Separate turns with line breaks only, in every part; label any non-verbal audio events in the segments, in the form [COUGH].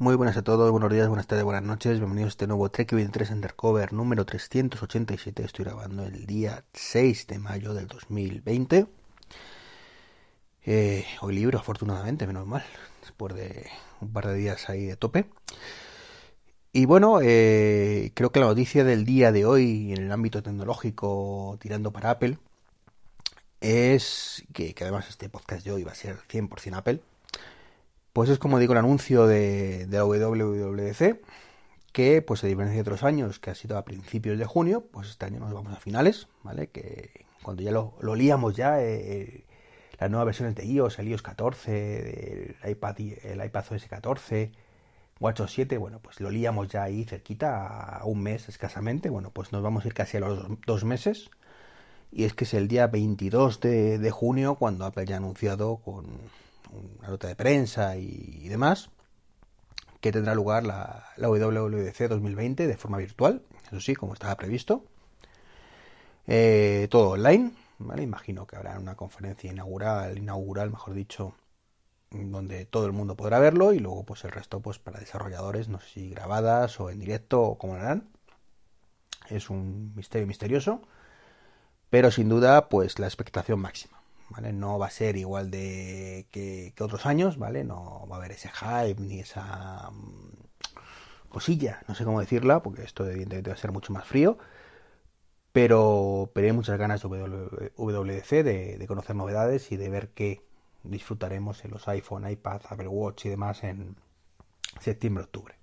Muy buenas a todos, buenos días, buenas tardes, buenas noches. Bienvenidos a este nuevo Trek 23 Undercover número 387. Estoy grabando el día 6 de mayo del 2020. Eh, hoy libro, afortunadamente, menos mal, después de un par de días ahí de tope. Y bueno, eh, creo que la noticia del día de hoy en el ámbito tecnológico tirando para Apple es que, que además este podcast de hoy va a ser 100% Apple pues es como digo el anuncio de, la WWDC, que pues a diferencia de otros años, que ha sido a principios de junio, pues este año nos vamos a finales, ¿vale? Que cuando ya lo, lo líamos ya, eh, las nuevas versiones de iOS, el iOS 14, el iPad, el iPad OS 14, WatchOS 7, bueno, pues lo líamos ya ahí cerquita a un mes escasamente, bueno, pues nos vamos a ir casi a los dos meses, y es que es el día 22 de, de junio cuando Apple ya ha anunciado con una nota de prensa y, demás, que tendrá lugar la, la, WWDC 2020 de forma virtual, eso sí, como estaba previsto. Eh, todo online, ¿vale? Imagino que habrá una conferencia inaugural, inaugural, mejor dicho, donde todo el mundo podrá verlo y luego pues el resto pues para desarrolladores, no sé si grabadas o en directo o como lo harán. Es un misterio misterioso, pero sin duda pues la expectación máxima. No va a ser igual de que, otros años, ¿vale? No va a haber ese hype ni esa mm, cosilla, no sé cómo decirla, porque esto evidentemente va a ser mucho más frío. Pero, pero hay muchas ganas de WDC de, conocer novedades y de ver qué disfrutaremos en los iPhone, iPad, Apple Watch y demás en septiembre-octubre.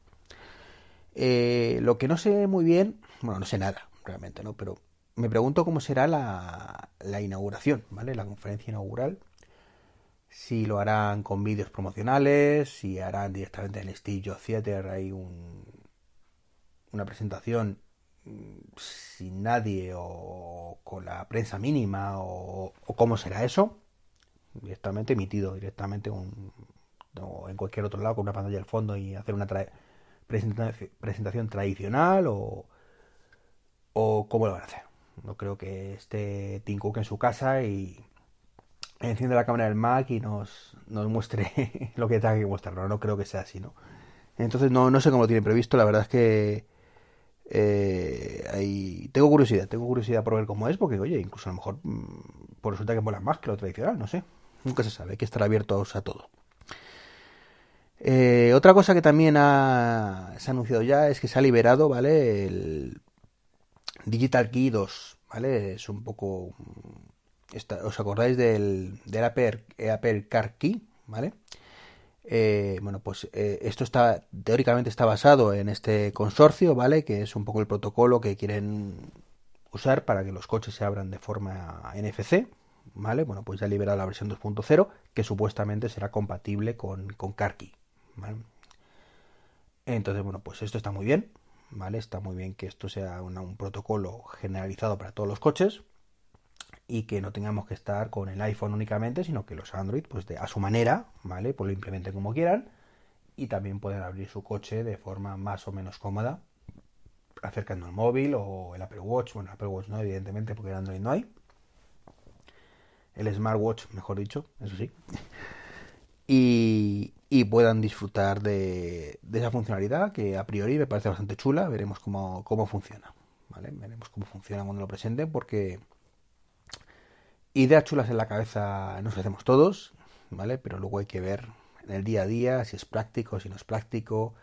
Eh, lo que no sé muy bien, bueno, no sé nada realmente, ¿no? Pero me pregunto cómo será la, inauguración, ¿vale? La conferencia inaugural. Si lo harán con vídeos promocionales, si harán directamente en el Steve Theater hay un, una presentación mm, sin nadie o con la prensa mínima o, cómo será eso. Directamente emitido, directamente un, o en cualquier otro lado con una pantalla al fondo y hacer una presentación tradicional o, o cómo lo van a hacer. No creo que esté Tim Cook en su casa y enciende la cámara del Mac y nos, nos muestre [LAUGHS] lo que tenga que mostrarlo. No creo que sea así, ¿no? Entonces no, no sé cómo lo tiene previsto. La verdad es que eh, tengo curiosidad. Tengo curiosidad por ver cómo es, porque, oye, incluso a lo mejor mm, por resulta que mola más que lo tradicional, no sé. Nunca se sabe, hay que estar abiertos a todo. Eh, otra cosa que también se ha anunciado ya es que se ha liberado, ¿vale? El, Digital Key 2, ¿vale? Es un poco... ¿Os acordáis del, del Apple, Apple Car Key, ¿vale? Eh, bueno, pues eh, esto está teóricamente está basado en este consorcio, ¿vale? Que es un poco el protocolo que quieren usar para que los coches se abran de forma NFC, ¿vale? Bueno, pues ya ha liberado la versión 2.0 que supuestamente será compatible con, con CarKey, ¿vale? Entonces, bueno, pues esto está muy bien, ¿vale? Está muy bien que esto sea un protocolo generalizado para todos los coches y que no tengamos que estar con el iPhone únicamente, sino que los Android, pues de, a su manera, ¿vale? Pues lo implementen como quieran y también pueden abrir su coche de forma más o menos cómoda acercando el móvil o el Apple Watch, bueno, Apple Watch no, evidentemente, porque el Android no hay. El Smartwatch, mejor dicho, eso sí. Y, y puedan disfrutar de, esa funcionalidad que a priori me parece bastante chula. Veremos cómo, funciona. ¿vale? Veremos cómo funciona cuando lo presenten porque ideas chulas en la cabeza nos hacemos todos, ¿vale? Pero luego hay que ver en el día a día si es práctico, si no es práctico,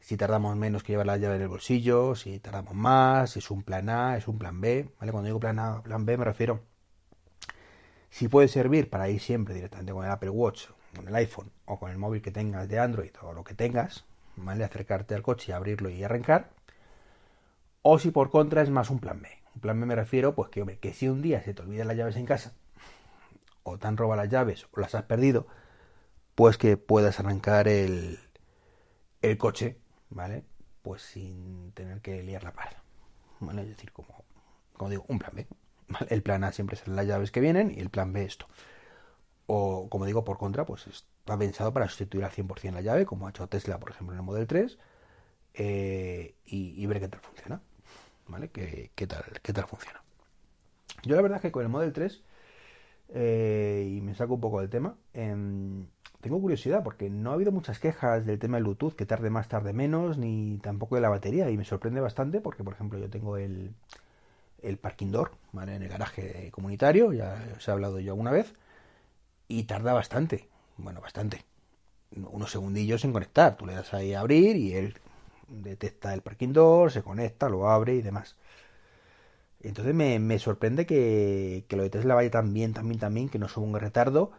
si tardamos menos que llevar la llave en el bolsillo, si tardamos más, si es un plan A, es un plan B, ¿vale? Cuando digo plan A, plan B me refiero si puede servir para ir siempre directamente con el Apple Watch con el iPhone o con el móvil que tengas de Android o lo que tengas, ¿vale? Acercarte al coche y abrirlo y arrancar. O si por contra es más un plan B. Un plan B me refiero, pues que, que si un día se te olvidan las llaves en casa, o te han robado las llaves, o las has perdido, pues que puedas arrancar el, el coche, ¿vale? Pues sin tener que liar la parda. ¿Vale? Es decir, como, como digo, un plan B. El plan A siempre son las llaves que vienen y el plan B esto. O, como digo, por contra, pues está pensado para sustituir al 100% la llave, como ha hecho Tesla, por ejemplo, en el Model 3, eh, y, ver qué tal funciona. ¿Vale? ¿Qué, tal, ¿Qué tal funciona? Yo la verdad es que con el Model 3, eh, y me saco un poco del tema, em, tengo curiosidad porque no ha habido muchas quejas del tema del Bluetooth, que tarde más, tarde menos, ni tampoco de la batería. Y me sorprende bastante porque, por ejemplo, yo tengo el, el parking door, ¿vale? En el garaje comunitario, ya os he hablado yo alguna vez, y tarda bastante, bueno, bastante, unos segundillos en conectar. Tú le das ahí a abrir y él detecta el parking door, se conecta, lo abre y demás. Entonces me, me sorprende que, que, lo de Tesla vaya tan bien, tan bien, que no suba un retardo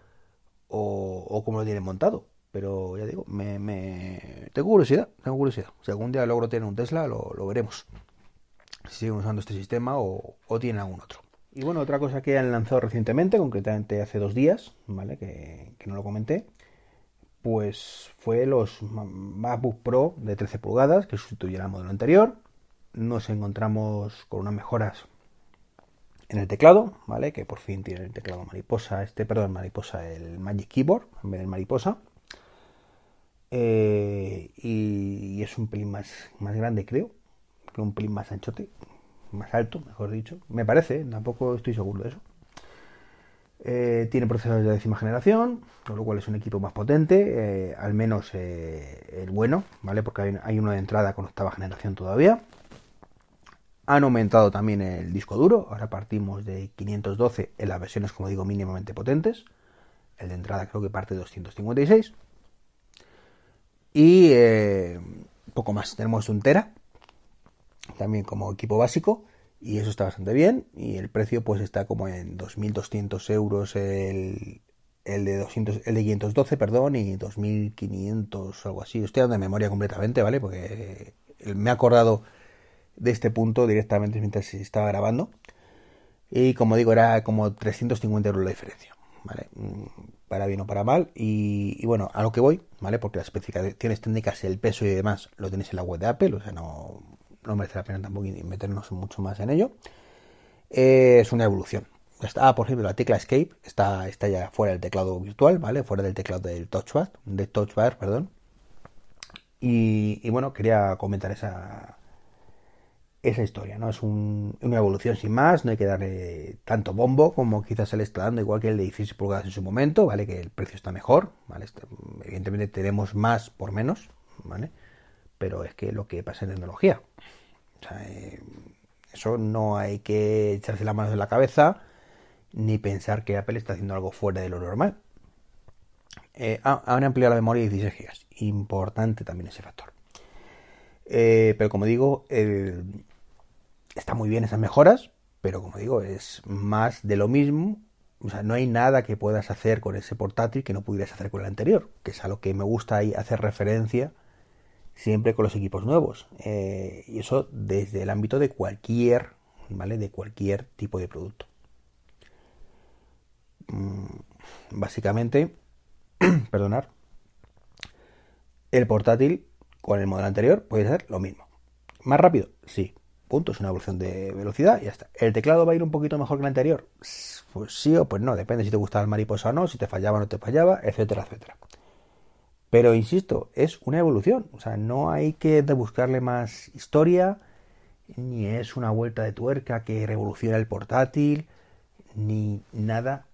o, o como lo tienen montado. Pero ya digo, me, me, tengo curiosidad, tengo curiosidad. Si algún día logro tener un Tesla, lo, lo veremos. Si siguen usando este sistema o, o tienen algún otro. Y bueno, otra cosa que han lanzado recientemente, concretamente hace dos días, ¿vale? Que, no lo comenté, pues fue los MacBook Pro de 13 pulgadas que sustituyeron al modelo anterior. Nos encontramos con unas mejoras en el teclado, ¿vale? Que por fin tiene el teclado mariposa, este, perdón, mariposa, el Magic Keyboard en vez del mariposa. Eh, y, es un pelín más, más grande, creo. que Un pelín más anchote, más alto, mejor dicho. Me parece, tampoco estoy seguro de eso. Eh, tiene procesadores de décima generación, con lo cual es un equipo más potente, eh, al menos eh, el bueno, ¿vale? Porque hay, hay, uno de entrada con octava generación todavía. Han aumentado también el disco duro, ahora partimos de 512 en las versiones, como digo, mínimamente potentes. El de entrada creo que parte de 256. Y poco más, tenemos un Tera, también como equipo básico y eso está bastante bien y el precio pues está como en 2.200 euros el, el de 200 el de 512 perdón y 2.500 algo así. Estoy dando de memoria completamente vale porque me he acordado de este punto directamente mientras estaba grabando. Y como digo era como 350 euros la diferencia vale mm, para bien o para mal. Y bueno a lo que voy vale porque las especificaciones técnicas el peso y demás lo tenéis en la web de Apple o sea no no merece la pena tampoco meternos mucho más en ello. Eh, es una evolución. Está, por ejemplo, la tecla Escape está, está ya fuera del teclado virtual, ¿vale? Fuera del teclado del touchpad, de touchbar, perdón. Y, bueno, quería comentar esa, esa historia, ¿no? Es un, una evolución sin más, no hay que darle tanto bombo como quizás se le está dando, igual que el de 16 pulgadas en su momento, ¿vale? Que el precio está mejor, ¿vale? Este, evidentemente tenemos más por menos, ¿vale? pero es que lo que pasa en tecnología. O sea, eh, eso no hay que echarse las manos en la cabeza ni pensar que Apple está haciendo algo fuera de lo normal. Eh, han ampliado la memoria de 16 GB. Importante también ese factor. Eh, pero como digo, está muy bien esas mejoras, pero como digo, es más de lo mismo. O sea, no hay nada que puedas hacer con ese portátil que no pudieras hacer con el anterior, que es a lo que me gusta ahí hacer referencia siempre con los equipos nuevos. Eh, y eso desde el ámbito de cualquier, ¿vale? De cualquier tipo de producto. Mm, básicamente, [CLEARS THROAT] perdonar, el portátil con el modelo anterior puede ser lo mismo. ¿Más rápido? Sí. Punto, es una evolución de velocidad y ya está. ¿El teclado va a ir un poquito mejor que el anterior? Pues sí o pues no, depende si te gustaba el mariposa o no, si te fallaba o no te fallaba, etcétera, etcétera. Pero insisto, es una evolución. O sea, no hay que buscarle más historia, ni es una vuelta de tuerca que revoluciona el portátil, ni nada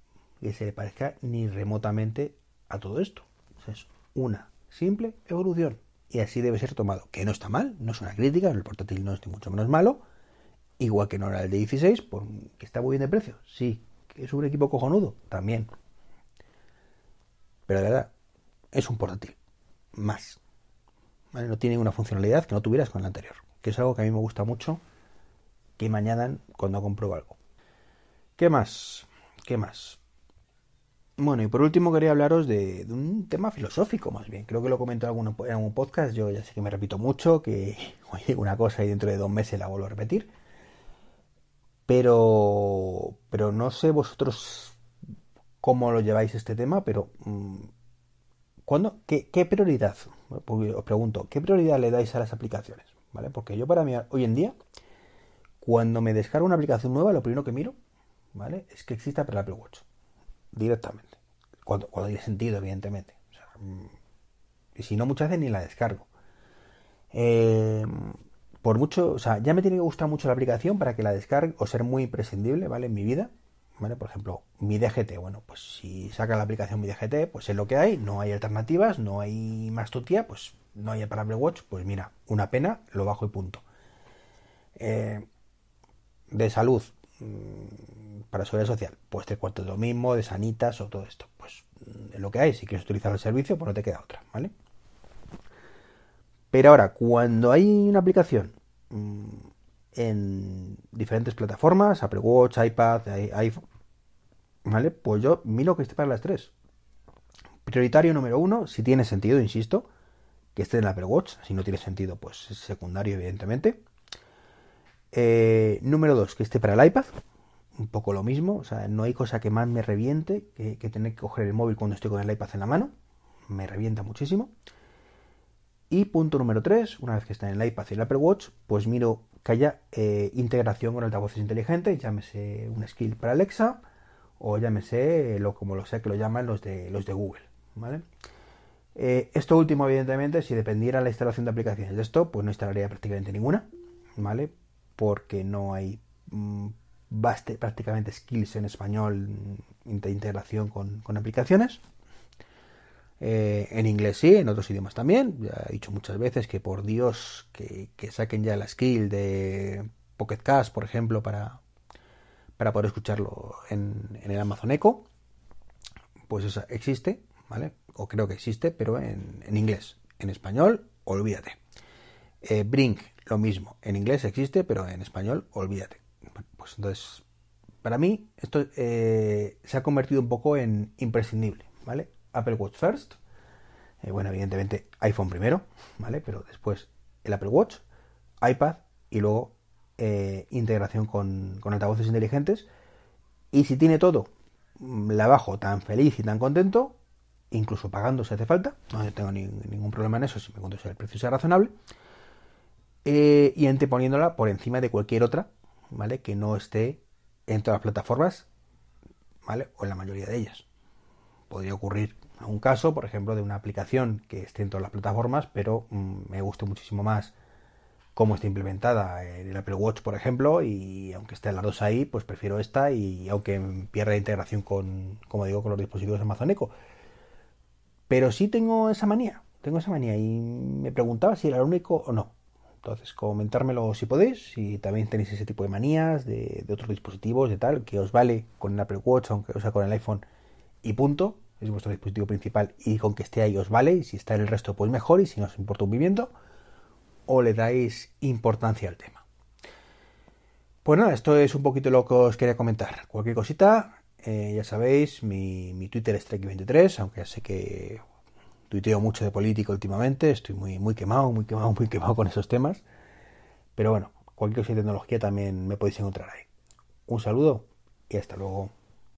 que se le parezca ni remotamente a todo esto. Es una simple evolución. Y así debe ser tomado. Que no está mal, no es una crítica, el portátil no es ni mucho menos malo. Igual que no era el de 16, que está muy bien de precio. Sí, que es un equipo cojonudo, también. Pero de verdad, es un portátil. Más. No tiene una funcionalidad que no tuvieras con el anterior. Que es algo que a mí me gusta mucho que me añadan cuando compro algo. ¿Qué más? ¿Qué más? Bueno, y por último quería hablaros de, un tema filosófico más bien. Creo que lo comento en algún, en algún podcast. Yo ya sé que me repito mucho, que [LAUGHS] oye una cosa y dentro de dos meses la vuelvo a repetir. Pero, pero no sé vosotros cómo lo lleváis este tema, pero mm, ¿Cuándo, qué, prioridad? Os pregunto, ¿qué prioridad le dais a las aplicaciones? ¿Vale? Porque yo para mí, hoy en día, cuando me descargo una aplicación nueva, lo primero que miro, ¿vale? Es que exista para el Apple Watch. Directamente. Cuando, cuando haya sentido, evidentemente. Mm, y si no, muchas veces ni la descargo. Eh, por mucho, o sea, ya me tiene que gustar mucho la aplicación para que la descargue o ser muy imprescindible, ¿vale? En mi vida, ¿vale? Por ejemplo, mi DGT, bueno, pues si saca la aplicación mi DGT, pues es lo que hay, no hay alternativas, no hay más tutía, pues no hay para Apple Watch, pues mira, una pena, lo bajo y punto. Eh, de salud, mm, para seguridad social, pues te cuento lo mismo, de sanitas o todo esto, pues es lo que hay, si quieres utilizar el servicio, pues no te queda otra, ¿vale? Pero ahora, cuando hay una aplicación mm, en diferentes plataformas, Apple Watch, iPad, iPhone, ¿vale? Pues yo miro que esté para las tres. Prioritario número uno, si tiene sentido, insisto, que esté en el Apple Watch. Si no tiene sentido, pues es secundario, evidentemente. Eh, número dos, que esté para el iPad. Un poco lo mismo. O sea, no hay cosa que más me reviente que, tener que coger el móvil cuando estoy con el iPad en la mano. Me revienta muchísimo. Y punto número tres, una vez que está en el iPad y el Apple Watch, pues miro que haya eh, integración con altavoces inteligentes, llámese un skill para Alexa o llámese lo como lo sé que lo llaman los de los de Google, ¿vale? Eh, esto último, evidentemente, si dependiera la instalación de aplicaciones de esto, pues no instalaría prácticamente ninguna, ¿vale? Porque no hay mm, prácticamente skills en español de integración con, aplicaciones. Eh, en inglés sí, en otros idiomas también. Ya he dicho muchas veces que por Dios que, saquen ya la skill de Pocket Cast, por ejemplo, para, para poder escucharlo en, el Amazon Echo. Pues esa existe, ¿vale? O creo que existe, pero en, inglés. En español, olvídate. Eh, Brink, lo mismo. En inglés existe, pero en español, olvídate. Pues entonces, para mí, esto eh, se ha convertido un poco en imprescindible, ¿vale? Apple Watch First. Eh, bueno, evidentemente iPhone primero, ¿vale? Pero después el Apple Watch, iPad y luego eh, integración con, altavoces inteligentes. Y si tiene todo, mm, la bajo tan feliz y tan contento, incluso pagando si hace falta. No tengo ningún problema en eso, si me cuento si el precio sea razonable. Eh, y anteponiéndola por encima de cualquier otra, ¿vale? Que no esté en todas las plataformas, ¿vale? O en la mayoría de ellas podría ocurrir un caso, por ejemplo, de una aplicación que esté en todas las plataformas, pero mm, me guste muchísimo más cómo está implementada en el Apple Watch, por ejemplo, y aunque estén las dos ahí, pues prefiero esta y aunque pierda integración con, como digo, con los dispositivos Amazon Echo. Pero sí tengo esa manía, tengo esa manía y me preguntaba si era el único o no. Entonces, comentármelo si podéis, si también tenéis ese tipo de manías de, de otros dispositivos, de tal, que os vale con el Apple Watch, aunque o sea con el iPhone y punto, es vuestro dispositivo principal y con que esté ahí os vale, y si está en el resto pues mejor, y si no os importa un viviendo, o le dais importancia al tema. Pues nada, esto es un poquito lo que os quería comentar. Cualquier cosita, eh, ya sabéis, mi, mi Twitter es Trek23, aunque ya sé que tuiteo mucho de política últimamente, estoy muy, muy quemado, muy quemado, muy quemado con esos temas. Pero bueno, cualquier cosa de tecnología también me podéis encontrar ahí. Un saludo y hasta luego.